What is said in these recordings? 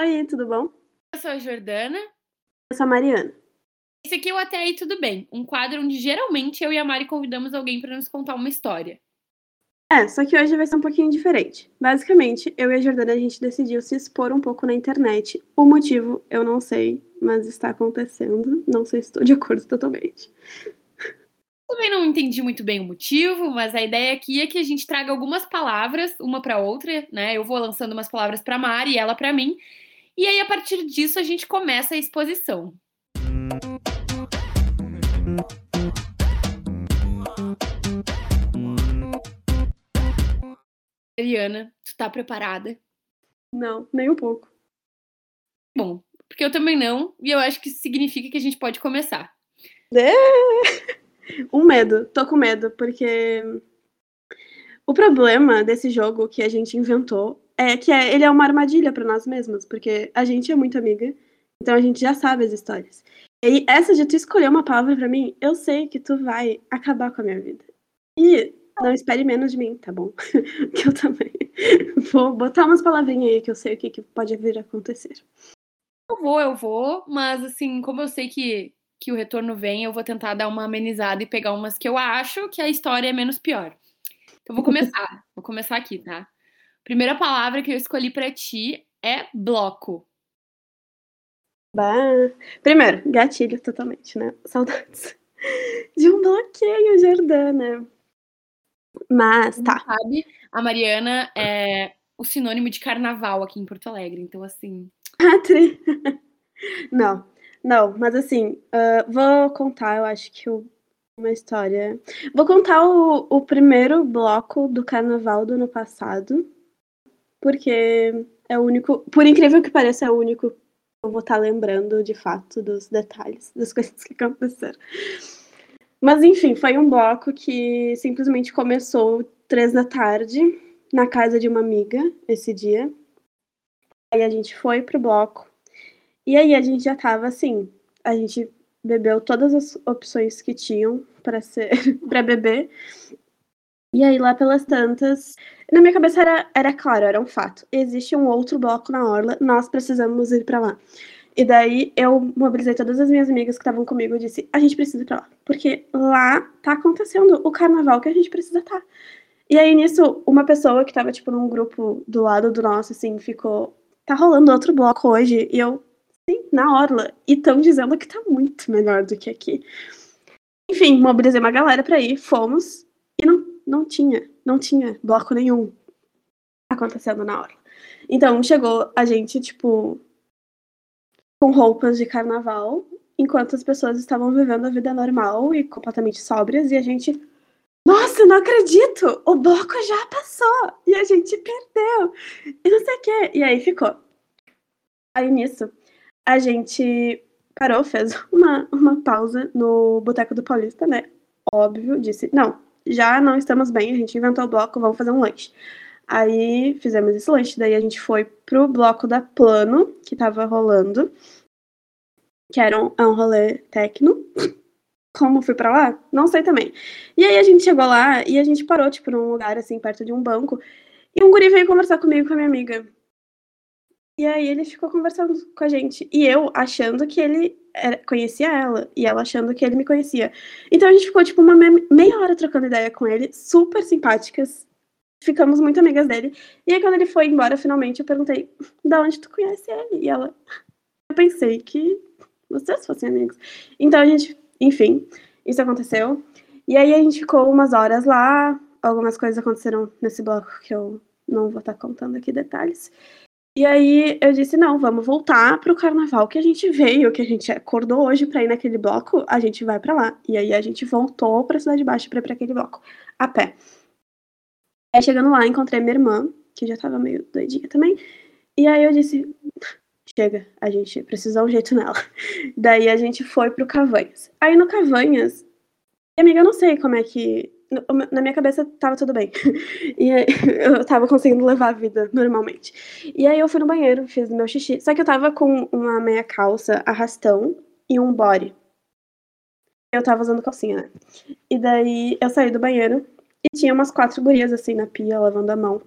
Oi, tudo bom? Eu sou a Jordana. Eu sou a Mariana. Esse aqui é o Até Aí Tudo Bem, um quadro onde geralmente eu e a Mari convidamos alguém para nos contar uma história. É, só que hoje vai ser um pouquinho diferente. Basicamente, eu e a Jordana, a gente decidiu se expor um pouco na internet. O motivo, eu não sei, mas está acontecendo. Não sei se estou de acordo totalmente. Também não entendi muito bem o motivo, mas a ideia aqui é que a gente traga algumas palavras, uma para outra, né? Eu vou lançando umas palavras para Mari e ela para mim. E aí, a partir disso, a gente começa a exposição. Eliana, tu tá preparada? Não, nem um pouco. Bom, porque eu também não, e eu acho que isso significa que a gente pode começar. É. Um medo, tô com medo, porque o problema desse jogo que a gente inventou é que é, ele é uma armadilha para nós mesmos, porque a gente é muito amiga, então a gente já sabe as histórias. E essa de tu escolher uma palavra para mim, eu sei que tu vai acabar com a minha vida. E não espere menos de mim, tá bom? que eu também vou botar umas palavrinhas aí que eu sei o que, que pode vir a acontecer. Eu vou, eu vou, mas assim, como eu sei que, que o retorno vem, eu vou tentar dar uma amenizada e pegar umas que eu acho que a história é menos pior. Então vou começar, vou começar aqui, tá? Primeira palavra que eu escolhi para ti é bloco. Bah. Primeiro, gatilho totalmente, né? Saudades de um bloqueio, Jordana. Mas, tá. Sabe, a Mariana é o sinônimo de carnaval aqui em Porto Alegre, então assim. não, não, mas assim, uh, vou contar, eu acho que o, uma história. Vou contar o, o primeiro bloco do carnaval do ano passado, porque é o único, por incrível que pareça, é o único que eu vou estar lembrando de fato dos detalhes, das coisas que aconteceram. Mas enfim, foi um bloco que simplesmente começou três da tarde na casa de uma amiga esse dia. Aí a gente foi pro bloco. E aí a gente já tava assim, a gente bebeu todas as opções que tinham para ser para beber. E aí lá pelas tantas, na minha cabeça era, era claro, era um fato. Existe um outro bloco na orla, nós precisamos ir para lá. E daí eu mobilizei todas as minhas amigas que estavam comigo e disse: a gente precisa ir pra lá. Porque lá tá acontecendo o carnaval que a gente precisa estar. Tá. E aí nisso, uma pessoa que tava, tipo, num grupo do lado do nosso, assim, ficou. Tá rolando outro bloco hoje. E eu, sim, na orla. E estão dizendo que tá muito melhor do que aqui. Enfim, mobilizei uma galera pra ir, fomos. E não, não tinha, não tinha bloco nenhum acontecendo na orla. Então chegou a gente, tipo, com roupas de carnaval, enquanto as pessoas estavam vivendo a vida normal e completamente sóbrias, e a gente. Nossa, não acredito! O bloco já passou! E a gente perdeu! E não sei o quê. E aí ficou. Aí nisso, a gente parou, fez uma, uma pausa no Boteco do Paulista, né? Óbvio, disse: não, já não estamos bem, a gente inventou o bloco, vamos fazer um lanche. Aí fizemos esse lanche, daí a gente foi pro bloco da Plano, que tava rolando, que era um, é um rolê tecno. Como fui para lá? Não sei também. E aí a gente chegou lá e a gente parou, tipo, num lugar, assim, perto de um banco. E um guri veio conversar comigo com a minha amiga. E aí ele ficou conversando com a gente. E eu achando que ele era, conhecia ela. E ela achando que ele me conhecia. Então a gente ficou, tipo, uma meia hora trocando ideia com ele. Super simpáticas ficamos muito amigas dele. E aí, quando ele foi embora, finalmente, eu perguntei: da onde tu conhece ele? E ela, eu pensei que vocês fossem amigos. Então a gente, enfim, isso aconteceu. E aí a gente ficou umas horas lá. Algumas coisas aconteceram nesse bloco que eu não vou estar contando aqui detalhes. E aí eu disse: não, vamos voltar pro carnaval que a gente veio, que a gente acordou hoje para ir naquele bloco, a gente vai para lá. E aí a gente voltou pra Cidade Baixa pra ir pra aquele bloco, a pé. Aí chegando lá, encontrei minha irmã, que já tava meio doidinha também. E aí eu disse: chega, a gente precisa dar um jeito nela. Daí a gente foi pro Cavanhas. Aí no Cavanhas, amiga, eu não sei como é que. Na minha cabeça tava tudo bem. E eu tava conseguindo levar a vida normalmente. E aí eu fui no banheiro, fiz meu xixi. Só que eu tava com uma meia calça arrastão e um body. Eu tava usando calcinha, né? E daí eu saí do banheiro e tinha umas quatro gurias assim na pia, lavando a mão.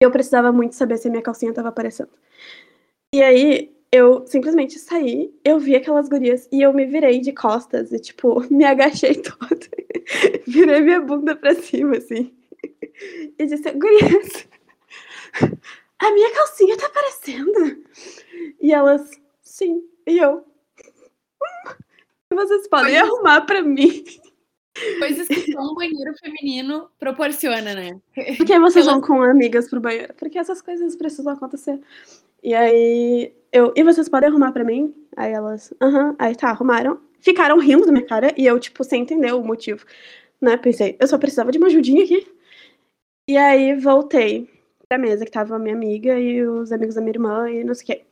Eu precisava muito saber se a minha calcinha tava aparecendo. E aí, eu simplesmente saí, eu vi aquelas gurias e eu me virei de costas e, tipo, me agachei toda. Virei minha bunda pra cima, assim. E disse, gurias, a minha calcinha tá aparecendo. E elas, sim. E eu, hum, vocês podem Coisas... arrumar pra mim. Coisas que só um banheiro feminino proporciona, né? Por que vocês vão com amigas pro banheiro? Porque essas coisas precisam acontecer. E aí, eu, e vocês podem arrumar pra mim? Aí elas, aham, uh -huh. aí tá, arrumaram. Ficaram rindo da minha cara e eu, tipo, sem entender o motivo. Né? Pensei, eu só precisava de uma ajudinha aqui. E aí voltei pra mesa que tava a minha amiga e os amigos da minha irmã e não sei o quê.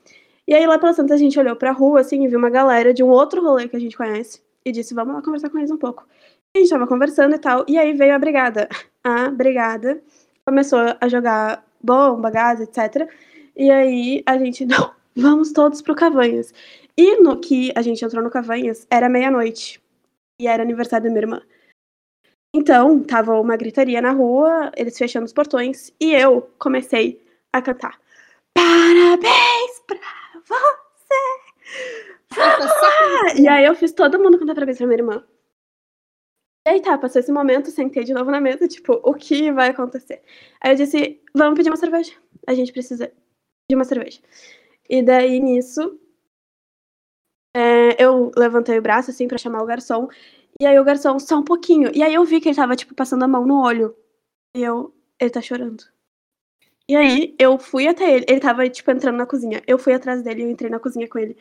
E aí lá pela Santa a gente olhou pra rua, assim, e viu uma galera de um outro rolê que a gente conhece. E disse, vamos lá conversar com eles um pouco. E a gente tava conversando e tal. E aí veio a brigada. A brigada começou a jogar bomba, gás, etc. E aí a gente, não, vamos todos pro Cavanhas. E no que a gente entrou no Cavanhas, era meia-noite. E era aniversário da minha irmã. Então, tava uma gritaria na rua, eles fechando os portões, e eu comecei a cantar. Parabéns pra você! E aí eu fiz todo mundo cantar parabéns pra minha irmã. E aí tá, passou esse momento, sentei de novo na mesa, tipo, o que vai acontecer? Aí eu disse, vamos pedir uma cerveja. A gente precisa de uma cerveja. E daí, nisso, eu levantei o braço, assim, pra chamar o garçom. E aí o garçom, só um pouquinho. E aí eu vi que ele tava, tipo, passando a mão no olho. E eu, ele tá chorando. E aí eu fui até ele. Ele tava, tipo, entrando na cozinha. Eu fui atrás dele, eu entrei na cozinha com ele.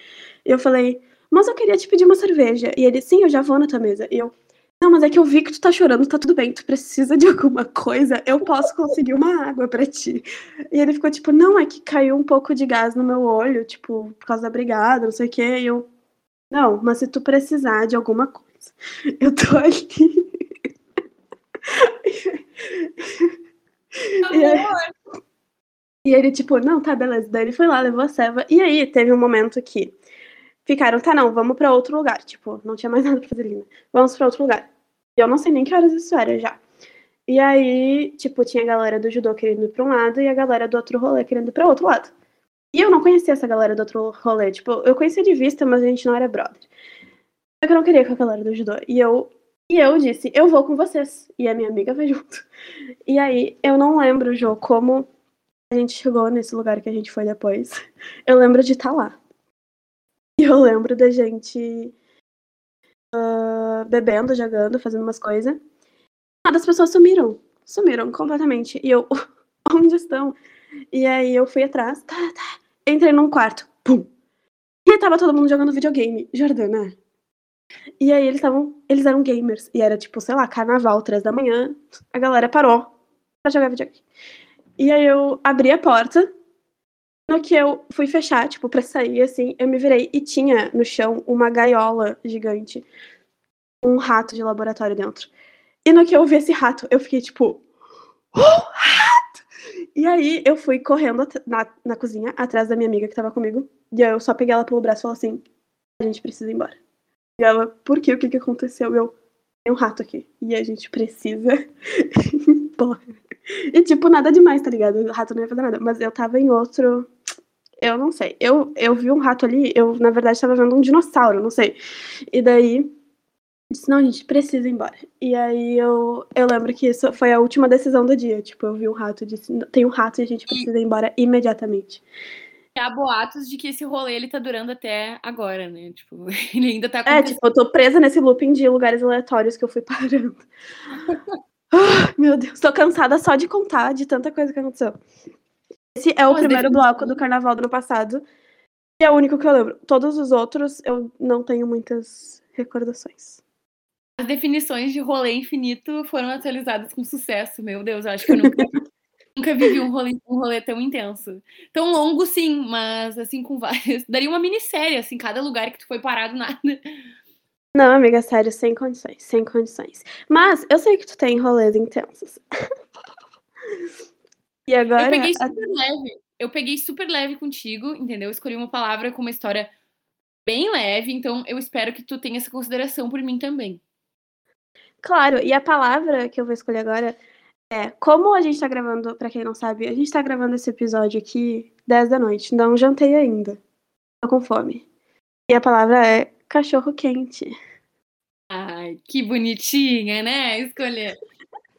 E eu falei, mas eu queria te pedir uma cerveja. E ele, sim, eu já vou na tua mesa. E eu, não, mas é que eu vi que tu tá chorando, tá tudo bem, tu precisa de alguma coisa, eu posso conseguir uma água para ti. E ele ficou tipo, não, é que caiu um pouco de gás no meu olho, tipo, por causa da brigada, não sei o quê. E eu, não, mas se tu precisar de alguma coisa, eu tô aqui. e, e ele, tipo, não, tá, beleza. Daí ele foi lá, levou a ceva. E aí teve um momento que ficaram, tá, não, vamos para outro lugar. Tipo, não tinha mais nada pra fazer ali, né? Vamos para outro lugar. E eu não sei nem que horas isso era já. E aí, tipo, tinha a galera do judô querendo ir pra um lado e a galera do outro rolê querendo ir pra outro lado. E eu não conhecia essa galera do outro rolê. Tipo, eu conhecia de vista, mas a gente não era brother. Só que eu não queria com a galera do judô. E eu, e eu disse, eu vou com vocês. E a minha amiga vai junto. E aí, eu não lembro, Jô, como a gente chegou nesse lugar que a gente foi depois. Eu lembro de estar tá lá. E eu lembro da gente uh, bebendo, jogando, fazendo umas coisas. Nada, as pessoas sumiram. Sumiram completamente. E eu, onde estão? E aí eu fui atrás, tá, tá. Entrei num quarto. Pum. E tava todo mundo jogando videogame. Jordana. E aí eles estavam. Eles eram gamers. E era tipo, sei lá, carnaval, três da manhã. A galera parou pra jogar videogame. E aí eu abri a porta no que eu fui fechar, tipo, pra sair, assim, eu me virei e tinha no chão uma gaiola gigante. Um rato de laboratório dentro. E no que eu vi esse rato, eu fiquei tipo. Rato! E aí eu fui correndo na, na cozinha, atrás da minha amiga que tava comigo. E aí eu só peguei ela pelo braço e falei assim: a gente precisa ir embora. E ela, por quê? O que que aconteceu? Eu, tem um rato aqui. E a gente precisa ir embora. E, tipo, nada demais, tá ligado? O rato não ia fazer nada. Mas eu tava em outro eu não sei. Eu, eu vi um rato ali, eu, na verdade, estava vendo um dinossauro, não sei. E daí, disse, não, a gente precisa ir embora. E aí eu, eu lembro que isso foi a última decisão do dia. Tipo, eu vi um rato e disse, tem um rato e a gente precisa ir embora imediatamente. Há boatos de que esse rolê ele tá durando até agora, né? Tipo, ele ainda tá É, tipo, eu tô presa nesse looping de lugares aleatórios que eu fui parando. ah, meu Deus, tô cansada só de contar de tanta coisa que aconteceu. Esse é o Mas primeiro bloco do carnaval do ano passado. E é o único que eu lembro. Todos os outros eu não tenho muitas recordações. As definições de rolê infinito foram atualizadas com sucesso. Meu Deus, eu acho que eu nunca, nunca vivi um rolê, um rolê tão intenso. Tão longo, sim, mas assim, com várias. Daria uma minissérie, assim, cada lugar que tu foi parado, nada. Não, amiga, sério, sem condições, sem condições. Mas eu sei que tu tem rolês intensos. E agora. Eu peguei super leve. Eu peguei super leve contigo, entendeu? escolhi uma palavra com uma história bem leve, então eu espero que tu tenha essa consideração por mim também. Claro, e a palavra que eu vou escolher agora é como a gente tá gravando, para quem não sabe, a gente tá gravando esse episódio aqui 10 da noite. Não jantei ainda. Tô com fome. E a palavra é cachorro quente. Ai, que bonitinha, né? Escolher.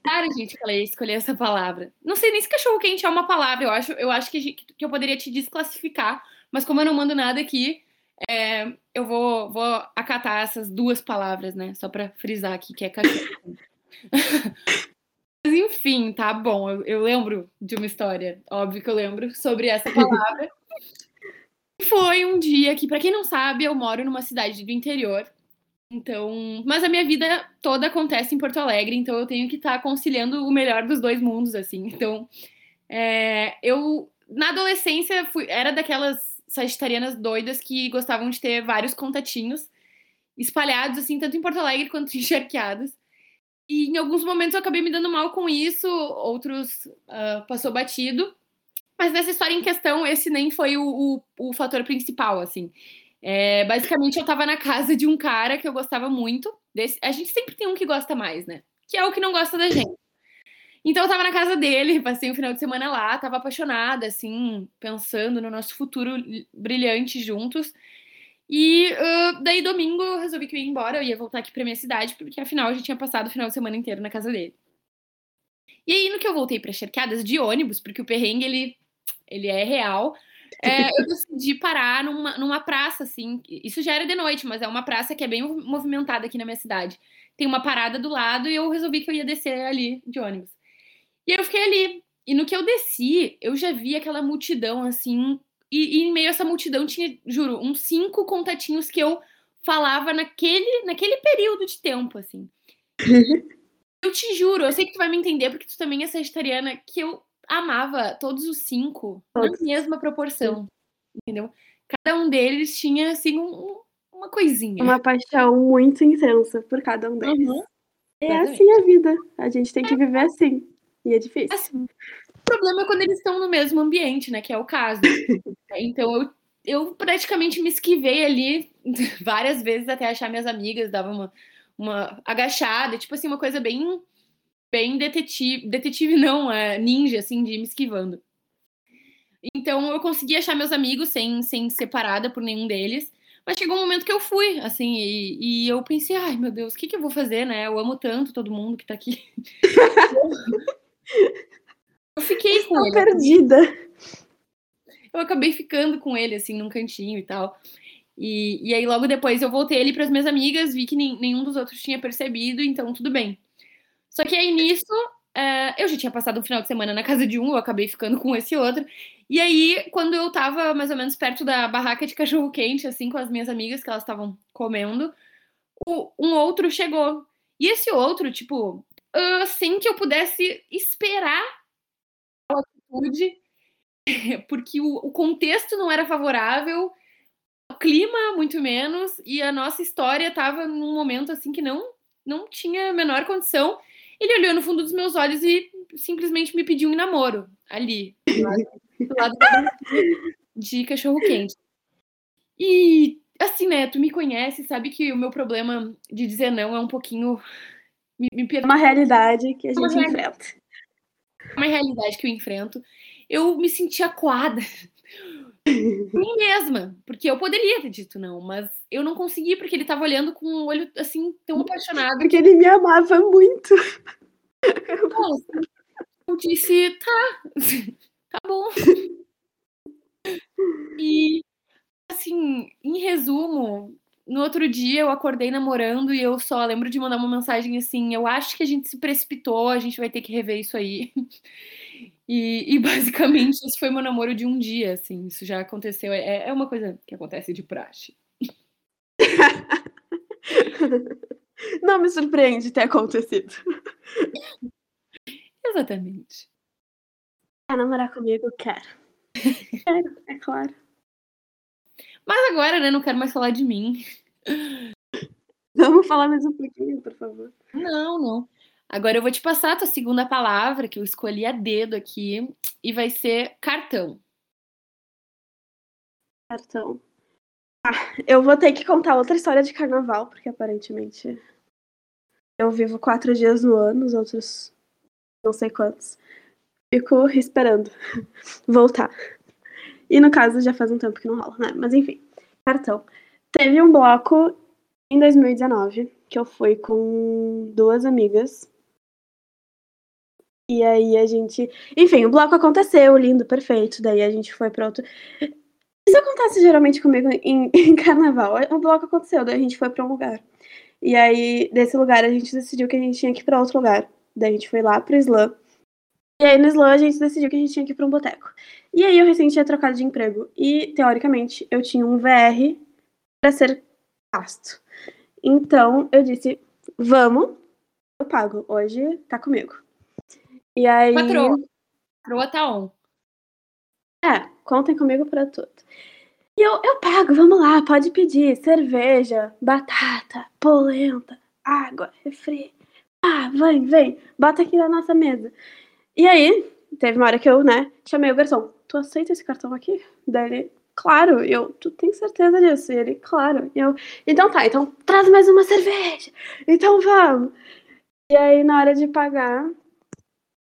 Cara, gente, falei escolher essa palavra. Não sei nem se cachorro quente é uma palavra. Eu acho, eu acho que, que eu poderia te desclassificar, mas como eu não mando nada aqui, é, eu vou, vou acatar essas duas palavras, né? Só para frisar aqui que é cachorro. mas enfim, tá bom. Eu, eu lembro de uma história, óbvio que eu lembro, sobre essa palavra. Foi um dia que, para quem não sabe, eu moro numa cidade do interior então, mas a minha vida toda acontece em Porto Alegre, então eu tenho que estar tá conciliando o melhor dos dois mundos, assim. Então, é, eu na adolescência fui, era daquelas sagitarianas doidas que gostavam de ter vários contatinhos espalhados, assim, tanto em Porto Alegre quanto em Charqueadas. E em alguns momentos eu acabei me dando mal com isso, outros uh, passou batido. Mas nessa história em questão, esse nem foi o, o, o fator principal, assim. É, basicamente, eu tava na casa de um cara que eu gostava muito. Desse... A gente sempre tem um que gosta mais, né? Que é o que não gosta da gente. Então, eu tava na casa dele, passei um final de semana lá, tava apaixonada, assim, pensando no nosso futuro brilhante juntos. E uh, daí, domingo, eu resolvi que eu ia embora, eu ia voltar aqui pra minha cidade, porque afinal eu já tinha passado o final de semana inteiro na casa dele. E aí, no que eu voltei pra Charqueadas de ônibus, porque o perrengue, ele, ele é real, é, eu decidi parar numa, numa praça, assim. Isso já era de noite, mas é uma praça que é bem movimentada aqui na minha cidade. Tem uma parada do lado e eu resolvi que eu ia descer ali de ônibus. E eu fiquei ali. E no que eu desci, eu já vi aquela multidão, assim. E, e em meio a essa multidão tinha, juro, uns cinco contatinhos que eu falava naquele, naquele período de tempo, assim. eu te juro, eu sei que tu vai me entender, porque tu também é sagitariana, que eu amava todos os cinco todos. na mesma proporção. Entendeu? Cada um deles tinha, assim, um, uma coisinha. Uma paixão muito intensa por cada um deles. Uhum. É assim a vida. A gente tem que viver assim. E é difícil. Assim, o problema é quando eles estão no mesmo ambiente, né? Que é o caso. então eu, eu praticamente me esquivei ali várias vezes até achar minhas amigas, dava uma, uma agachada, tipo assim, uma coisa bem bem detetive, detetive não, é ninja, assim, de me esquivando. Então eu consegui achar meus amigos sem, sem separada por nenhum deles. Mas chegou um momento que eu fui, assim, e, e eu pensei, ai meu Deus, o que, que eu vou fazer, né? Eu amo tanto todo mundo que tá aqui. eu fiquei com Estou ele. perdida. Eu acabei ficando com ele, assim, num cantinho e tal. E, e aí logo depois eu voltei ele para as minhas amigas, vi que nem, nenhum dos outros tinha percebido, então tudo bem. Só que aí nisso, é, eu já tinha passado um final de semana na casa de um, eu acabei ficando com esse outro. E aí, quando eu tava mais ou menos perto da barraca de cachorro quente, assim, com as minhas amigas, que elas estavam comendo, o, um outro chegou. E esse outro, tipo, assim que eu pudesse esperar a atitude, porque o, o contexto não era favorável, o clima muito menos, e a nossa história tava num momento assim que não não tinha a menor condição. Ele olhou no fundo dos meus olhos e simplesmente me pediu um namoro ali, do lado, do lado de cachorro quente. E assim, né, tu me conhece, sabe que o meu problema de dizer não é um pouquinho me, me uma realidade que a gente uma enfrenta. Uma realidade que eu enfrento. Eu me senti acuada mim mesma, porque eu poderia ter dito não, mas eu não consegui porque ele tava olhando com um olho assim tão apaixonado. Porque ele me amava muito. Nossa, eu disse, tá, tá bom. E assim, em resumo, no outro dia eu acordei namorando e eu só lembro de mandar uma mensagem assim: eu acho que a gente se precipitou, a gente vai ter que rever isso aí. E, e, basicamente isso foi meu namoro de um dia, assim, isso já aconteceu, é, é uma coisa que acontece de praxe. Não me surpreende ter acontecido. Exatamente. Quer namorar comigo? Quero. Quero, é claro. Mas agora, né, não quero mais falar de mim. Vamos falar mais um pouquinho, por favor. Não, não. Agora eu vou te passar a tua segunda palavra, que eu escolhi a dedo aqui, e vai ser cartão. Cartão. Ah, eu vou ter que contar outra história de carnaval, porque aparentemente eu vivo quatro dias no ano, os outros não sei quantos. Fico esperando voltar. E no caso já faz um tempo que não rola, né? Mas enfim, cartão. Teve um bloco em 2019 que eu fui com duas amigas. E aí a gente. Enfim, o bloco aconteceu, lindo, perfeito. Daí a gente foi pra outro. Isso acontece geralmente comigo em, em carnaval. O bloco aconteceu, daí a gente foi pra um lugar. E aí, desse lugar, a gente decidiu que a gente tinha que ir pra outro lugar. Daí a gente foi lá pro slam. E aí, no slam, a gente decidiu que a gente tinha que ir pra um boteco. E aí, eu recém tinha trocado de emprego. E, teoricamente, eu tinha um VR pra ser gasto. Então, eu disse, vamos, eu pago. Hoje tá comigo. E aí. Patroa. Patroa tá on. É, contem comigo pra tudo. E eu, eu pago, vamos lá, pode pedir cerveja, batata, polenta, água, refri. Ah, vem, vem, bota aqui na nossa mesa. E aí, teve uma hora que eu, né, chamei o garçom. Tu aceita esse cartão aqui? Daí ele, claro. Eu, tu tem certeza disso? E ele, claro. E eu, então tá, então traz mais uma cerveja. Então vamos. E aí, na hora de pagar,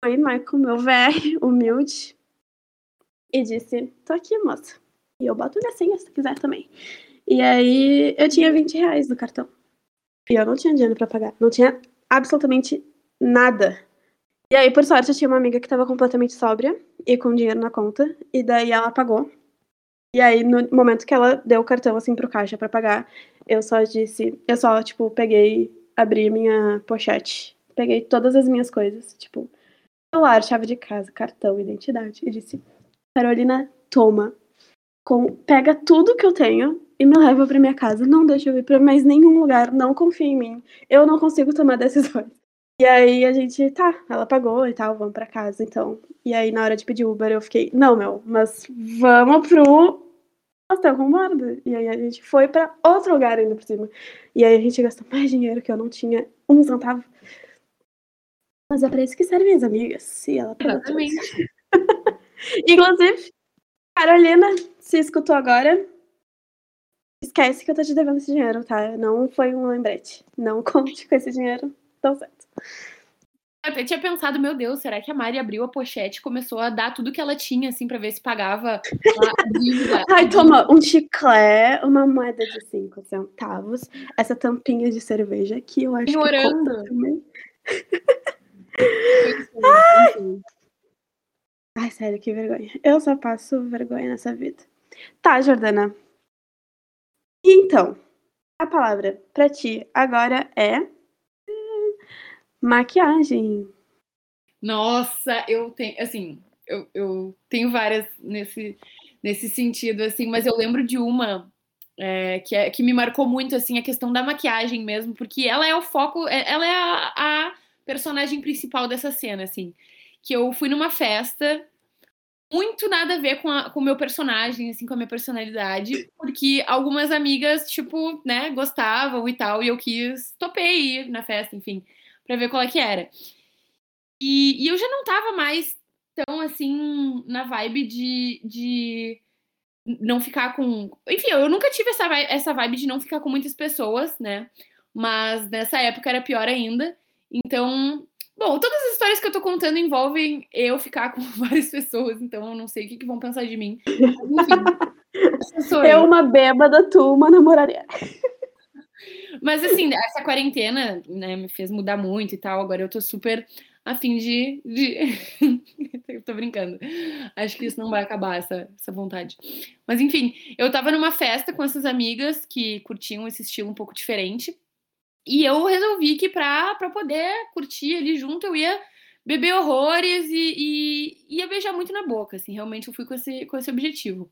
foi Michael, meu velho, humilde, e disse: tô aqui, moça. E eu boto minha senha se quiser também. E aí eu tinha 20 reais no cartão. E eu não tinha dinheiro para pagar. Não tinha absolutamente nada. E aí, por sorte, eu tinha uma amiga que tava completamente sóbria e com dinheiro na conta. E daí ela pagou. E aí, no momento que ela deu o cartão assim pro caixa para pagar, eu só disse. Eu só, tipo, peguei, abri minha pochete. Peguei todas as minhas coisas. Tipo, celular, chave de casa, cartão, identidade. E disse: Carolina, toma com, pega tudo que eu tenho e me leva para minha casa. Não deixa eu ir para mais nenhum lugar. Não confia em mim. Eu não consigo tomar decisões. E aí a gente, tá, ela pagou e tal, vamos para casa, então. E aí na hora de pedir Uber eu fiquei, não, meu, mas vamos pro com borda. E aí a gente foi para outro lugar ainda por cima. E aí a gente gastou mais dinheiro que eu não tinha um centavo. Mas é pra isso que servem as amigas. E ela Exatamente. Inclusive, Carolina, se escutou agora, esquece que eu tô te devendo esse dinheiro, tá? Não foi um lembrete. Não conte com esse dinheiro. Tão certo. Eu até tinha pensado, meu Deus, será que a Mari abriu a pochete e começou a dar tudo que ela tinha, assim, pra ver se pagava a dívida? Ai, toma um chiclete, uma moeda de 5 centavos, essa tampinha de cerveja aqui, eu acho Ignorando. que também. Ai! Ai, sério, que vergonha. Eu só passo vergonha nessa vida. Tá, Jordana. Então, a palavra pra ti agora é maquiagem. Nossa, eu tenho, assim, eu, eu tenho várias nesse, nesse sentido, assim, mas eu lembro de uma é, que, é, que me marcou muito, assim, a questão da maquiagem mesmo, porque ela é o foco, é- ela é a, a personagem principal dessa cena, assim, que eu fui numa festa, muito nada a ver com, a- com o meu personagem, assim, com a minha personalidade, porque algumas amigas, tipo, né, gostavam e tal, e eu quis, topei ir na festa, enfim, pra ver qual é que era. E, e eu já não tava mais tão assim na vibe de, de não ficar com. Enfim, eu nunca tive essa vibe, essa vibe de não ficar com muitas pessoas, né? Mas nessa época era pior ainda. Então, bom, todas as histórias que eu tô contando envolvem eu ficar com várias pessoas, então eu não sei o que, que vão pensar de mim. Mas, enfim, sou Eu, uma bêbada, tu, uma namoraria. Mas assim, essa quarentena, né, me fez mudar muito e tal. Agora eu tô super a fim de. de... eu tô brincando. Acho que isso não vai acabar, essa, essa vontade. Mas enfim, eu tava numa festa com essas amigas que curtiam esse estilo um pouco diferente. E eu resolvi que pra, pra poder curtir ali junto, eu ia beber horrores e, e ia beijar muito na boca, assim. Realmente eu fui com esse, com esse objetivo.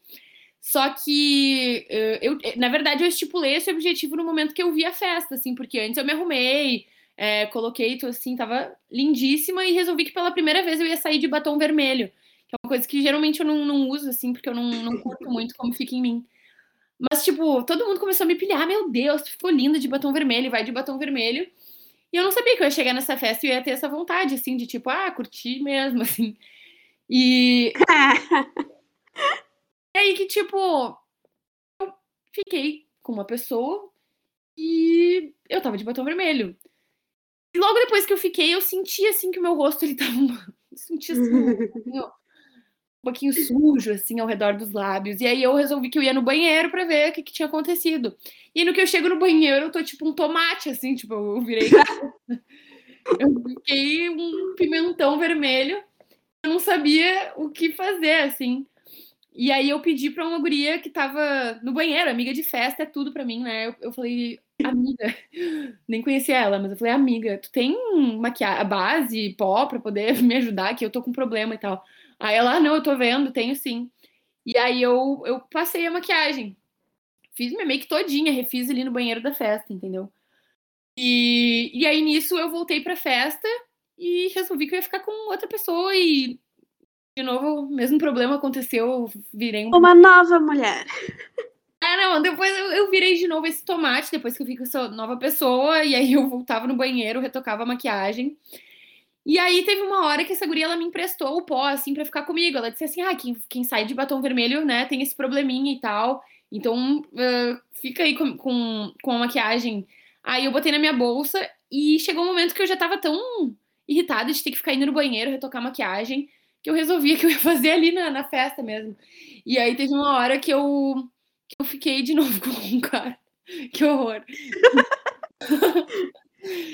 Só que eh, eu, na verdade, eu estipulei esse objetivo no momento que eu vi a festa, assim, porque antes eu me arrumei, é, coloquei, tô, assim, tava lindíssima e resolvi que pela primeira vez eu ia sair de batom vermelho, que é uma coisa que geralmente eu não, não uso, assim, porque eu não, não curto muito como fica em mim. Mas, tipo, todo mundo começou a me pilhar, meu Deus, tu ficou linda de batom vermelho, vai de batom vermelho. E eu não sabia que eu ia chegar nessa festa e ia ter essa vontade, assim, de tipo, ah, curtir mesmo, assim. E e aí que, tipo, eu fiquei com uma pessoa e eu tava de batom vermelho. E logo depois que eu fiquei, eu senti, assim, que o meu rosto, ele tava... Eu senti, assim, um- um pouquinho sujo, assim, ao redor dos lábios. E aí eu resolvi que eu ia no banheiro para ver o que, que, tinha acontecido. E no que eu chego no banheiro, eu tô tipo um tomate, assim, tipo, eu virei. eu fiquei um pimentão vermelho. Eu não sabia o que fazer, assim. E aí eu pedi pra uma guria que tava no banheiro, amiga de festa, é tudo pra mim, né? Eu, eu falei, amiga, nem conhecia ela, mas eu falei, amiga, tu tem maquiagem, base, pó pra poder me ajudar, que eu tô com problema e tal. Aí ela, ah, não, eu tô vendo, tenho sim. E aí eu, eu passei a maquiagem. Fiz minha make todinha, refiz ali no banheiro da festa, entendeu? E, e aí nisso eu voltei pra festa e resolvi que eu ia ficar com outra pessoa e de novo o mesmo problema aconteceu, eu virei um... uma nova mulher. É, não, depois eu, eu, virei de novo esse tomate, depois que eu fico essa nova pessoa, e aí eu voltava no banheiro, retocava a maquiagem. E aí teve uma hora que essa guria ela me emprestou o pó, assim, pra ficar comigo. Ela disse assim: ah, quem, quem sai de batom vermelho, né, tem esse probleminha e tal. Então, uh, fica aí com, com, com a maquiagem. Aí eu botei na minha bolsa e chegou um momento que eu já tava tão irritada de ter que ficar indo no banheiro, retocar a maquiagem, que eu resolvi que eu ia fazer ali na, na festa mesmo. E aí teve uma hora que eu, que eu fiquei de novo com um cara. Que horror.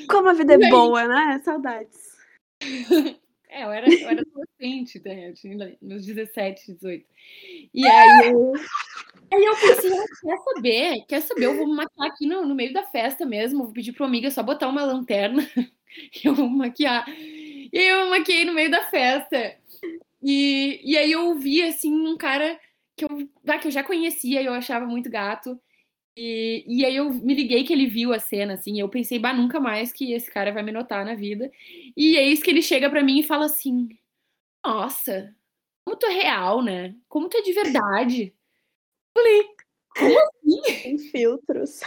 Como a vida é boa, né? Saudades. É, eu era, eu era adolescente, né? Tinha meus 17, 18. E aí eu, aí eu pensei, ah, quer saber? Quer saber? Eu vou me maquiar aqui no, no meio da festa mesmo. Vou pedir pra uma amiga só botar uma lanterna e eu vou maquiar. E aí eu maquiei no meio da festa. E, e aí eu vi, assim, um cara que eu, ah, que eu já conhecia e eu achava muito gato. E, e aí eu me liguei que ele viu a cena, assim, e eu pensei, bah, nunca mais que esse cara vai me notar na vida. E eis que ele chega para mim e fala assim: Nossa, como tu é real, né? Como tu é de verdade. Eu falei, como assim? Tem filtros.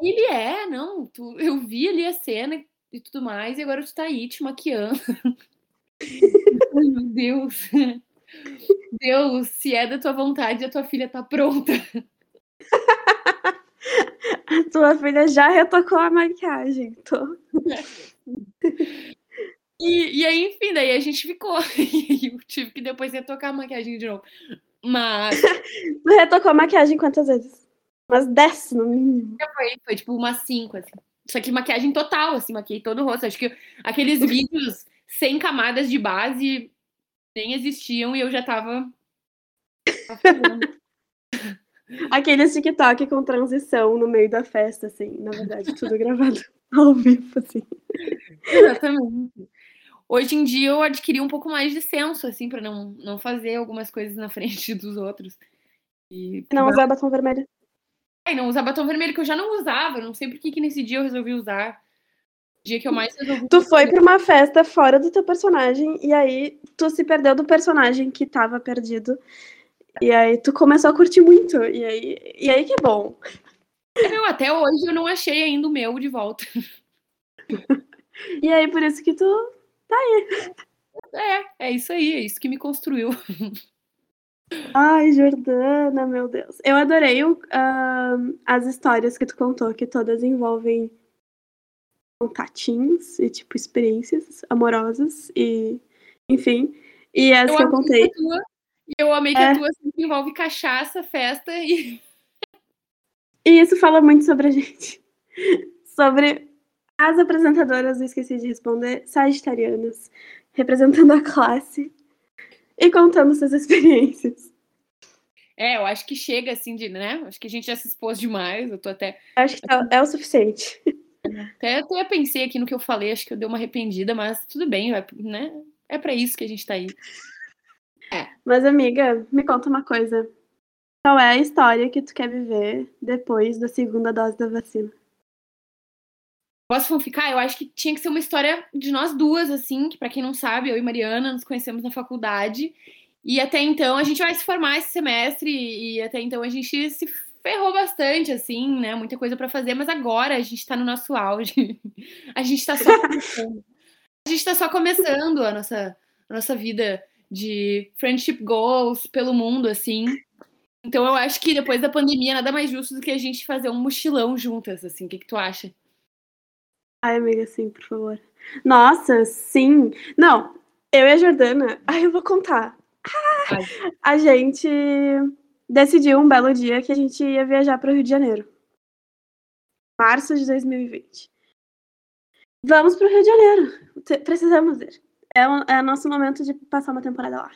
Ele é, não, tu, eu vi ali a cena e tudo mais, e agora tu tá aí te maquiando. Meu Deus. Deus, se é da tua vontade, a tua filha tá pronta. A tua filha já retocou a maquiagem, tô. E, e aí, enfim, daí a gente ficou. E eu tive que depois retocar a maquiagem de novo. Mas. Tu retocou a maquiagem quantas vezes? Umas 10 no mínimo. Foi, foi tipo umas 5, assim. Só que maquiagem total, assim, maquiei todo o rosto. Acho que aqueles vídeos sem camadas de base nem existiam e eu já tava. Aquele TikTok com transição no meio da festa, assim, na verdade, tudo gravado ao vivo, assim. Exatamente. Hoje em dia eu adquiri um pouco mais de senso, assim, para não, não fazer algumas coisas na frente dos outros. E não usar batom vermelho. É, não usar batom vermelho, que eu já não usava, não sei por que, que nesse dia eu resolvi usar. Dia que eu mais resolvi. Tu foi pra uma festa fora do teu personagem, e aí tu se perdeu do personagem que tava perdido. E aí tu começou a curtir muito. E aí, e aí que é bom. Não, até hoje eu não achei ainda o meu de volta. e aí, por isso que tu tá aí. É, é isso aí, é isso que me construiu. Ai, Jordana, meu Deus. Eu adorei uh, as histórias que tu contou, que todas envolvem contatinhos e, tipo, experiências amorosas e, enfim. E as eu que eu contei. Tua, eu amei que é. a tua sempre envolve cachaça, festa e. E isso fala muito sobre a gente. sobre as apresentadoras, eu esqueci de responder, sagitarianas, representando a classe e contando suas experiências. É, eu acho que chega assim de, né? Acho que a gente já se expôs demais. Eu tô até. Acho que tá, é o suficiente. Até, até pensei aqui no que eu falei, acho que eu dei uma arrependida, mas tudo bem, né? É para isso que a gente tá aí. É. Mas, amiga, me conta uma coisa. Qual é a história que tu quer viver depois da segunda dose da vacina? Posso ficar? Eu acho que tinha que ser uma história de nós duas, assim, que para quem não sabe, eu e Mariana nos conhecemos na faculdade. E até então a gente vai se formar esse semestre e até então a gente se ferrou bastante, assim, né? Muita coisa para fazer, mas agora a gente tá no nosso auge. A gente tá só começando. A gente tá só começando a nossa, a nossa vida de friendship goals pelo mundo, assim. Então eu acho que depois da pandemia nada mais justo do que a gente fazer um mochilão juntas, assim. O que, que tu acha? Ai, amiga, sim, por favor. Nossa, sim. Não, eu e a Jordana, ai, eu vou contar. Ah, a gente decidiu um belo dia que a gente ia viajar para o Rio de Janeiro. Março de 2020. Vamos para o Rio de Janeiro. Precisamos ir. É, o, é nosso momento de passar uma temporada lá.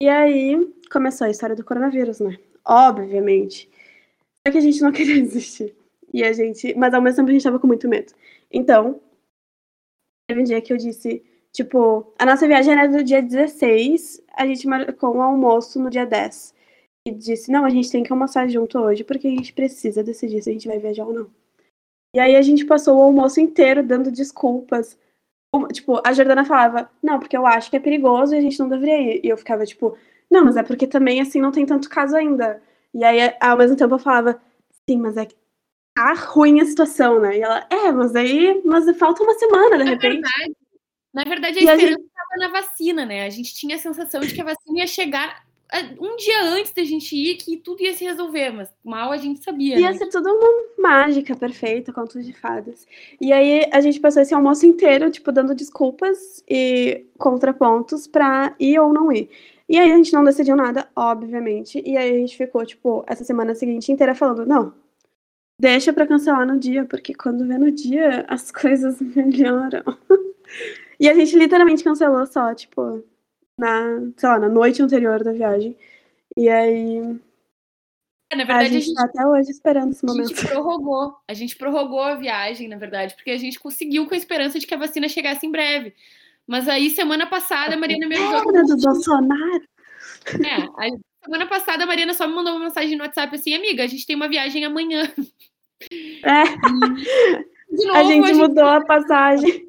E aí começou a história do coronavírus, né? Obviamente. Só que a gente não queria desistir. E a gente. Mas ao mesmo tempo a gente tava com muito medo. Então, teve um dia que eu disse, tipo, a nossa viagem era do dia 16, a gente marcou um almoço no dia 10. E disse, não, a gente tem que almoçar junto hoje, porque a gente precisa decidir se a gente vai viajar ou não. E aí a gente passou o almoço inteiro dando desculpas. Tipo, a Jordana falava, não, porque eu acho que é perigoso e a gente não deveria ir. E eu ficava, tipo, não, mas é porque também, assim, não tem tanto caso ainda. E aí, ao mesmo tempo, eu falava, sim, mas é que tá ruim a situação, né? E ela, é, mas aí, mas falta uma semana, de repente. Verdade, na verdade, a esperança estava gente... na vacina, né? A gente tinha a sensação de que a vacina ia chegar um dia antes da gente ir que tudo ia se resolver, mas mal a gente sabia. Ia né? ser tudo uma mágica perfeita, conto de fadas. E aí a gente passou esse almoço inteiro, tipo, dando desculpas e contrapontos pra ir ou não ir. E aí a gente não decidiu nada, obviamente. E aí a gente ficou, tipo, essa semana seguinte inteira falando, não, deixa pra cancelar no dia, porque quando vê no dia as coisas melhoram. e a gente literalmente cancelou só, tipo, na, sei lá, na noite anterior da viagem. E aí. É, na verdade, a gente, a gente tá até hoje esperando esse momento. A gente prorrogou. A gente prorrogou a viagem, na verdade, porque a gente conseguiu com a esperança de que a vacina chegasse em breve. Mas aí, semana passada, a Mariana me avisou. do Bolsonaro! É, a semana passada a Mariana só me mandou uma mensagem no WhatsApp assim, amiga, a gente tem uma viagem amanhã. É. Novo, a gente a mudou gente... a passagem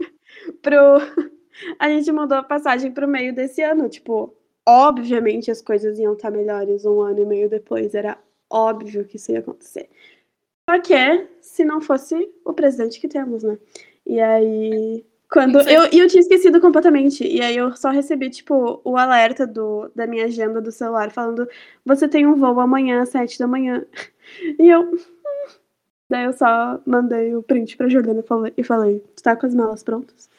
pro a gente mudou a passagem para o meio desse ano. Tipo, obviamente as coisas iam estar melhores um ano e meio depois. Era óbvio que isso ia acontecer. Só que se não fosse o presidente que temos, né? E aí. Quando eu, eu tinha esquecido completamente. E aí eu só recebi, tipo, o alerta do, da minha agenda do celular falando: você tem um voo amanhã às sete da manhã. E eu. Hum. Daí eu só mandei o print pra Jordana e falei, e falei: tu tá com as malas prontas?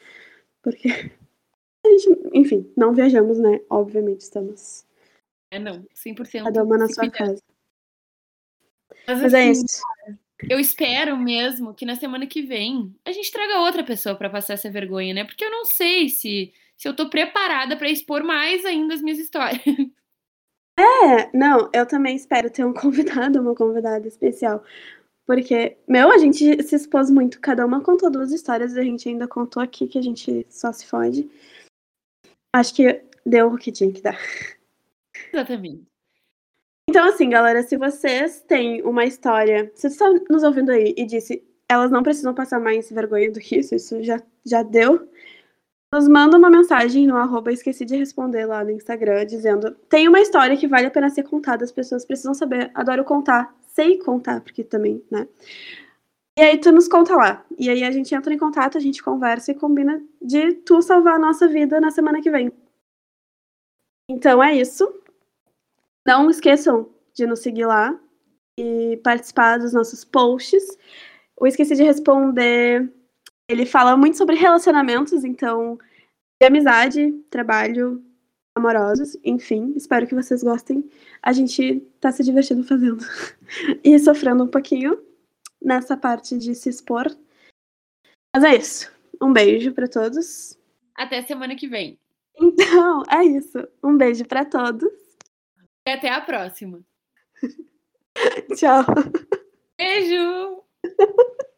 Porque a gente, enfim, não viajamos, né? Obviamente, estamos. É, não, 100%. Cada uma na sua casa. Mas, Mas é assim, é isso. Eu espero mesmo que na semana que vem a gente traga outra pessoa para passar essa vergonha, né? Porque eu não sei se, se eu tô preparada para expor mais ainda as minhas histórias. É, não, eu também espero ter um convidado, uma convidada especial. Porque, meu, a gente se expôs muito, cada uma contou duas histórias, a gente ainda contou aqui que a gente só se fode. Acho que deu o que tinha que dar. Exatamente. Então, assim, galera, se vocês têm uma história, se você está nos ouvindo aí e disse, elas não precisam passar mais vergonha do que isso, isso já, já deu, nos manda uma mensagem no arroba esqueci de responder lá no Instagram, dizendo, tem uma história que vale a pena ser contada, as pessoas precisam saber, adoro contar, sei contar, porque também, né? E aí tu nos conta lá. E aí a gente entra em contato, a gente conversa e combina de tu salvar a nossa vida na semana que vem. Então é isso. Não esqueçam de nos seguir lá e participar dos nossos posts. O Esqueci de Responder, ele fala muito sobre relacionamentos, então, de amizade, trabalho, amorosos, enfim, espero que vocês gostem. A gente tá se divertindo fazendo e sofrendo um pouquinho nessa parte de se expor. Mas é isso. Um beijo para todos. Até semana que vem. Então, é isso. Um beijo para todos. E até a próxima. Tchau. Beijo!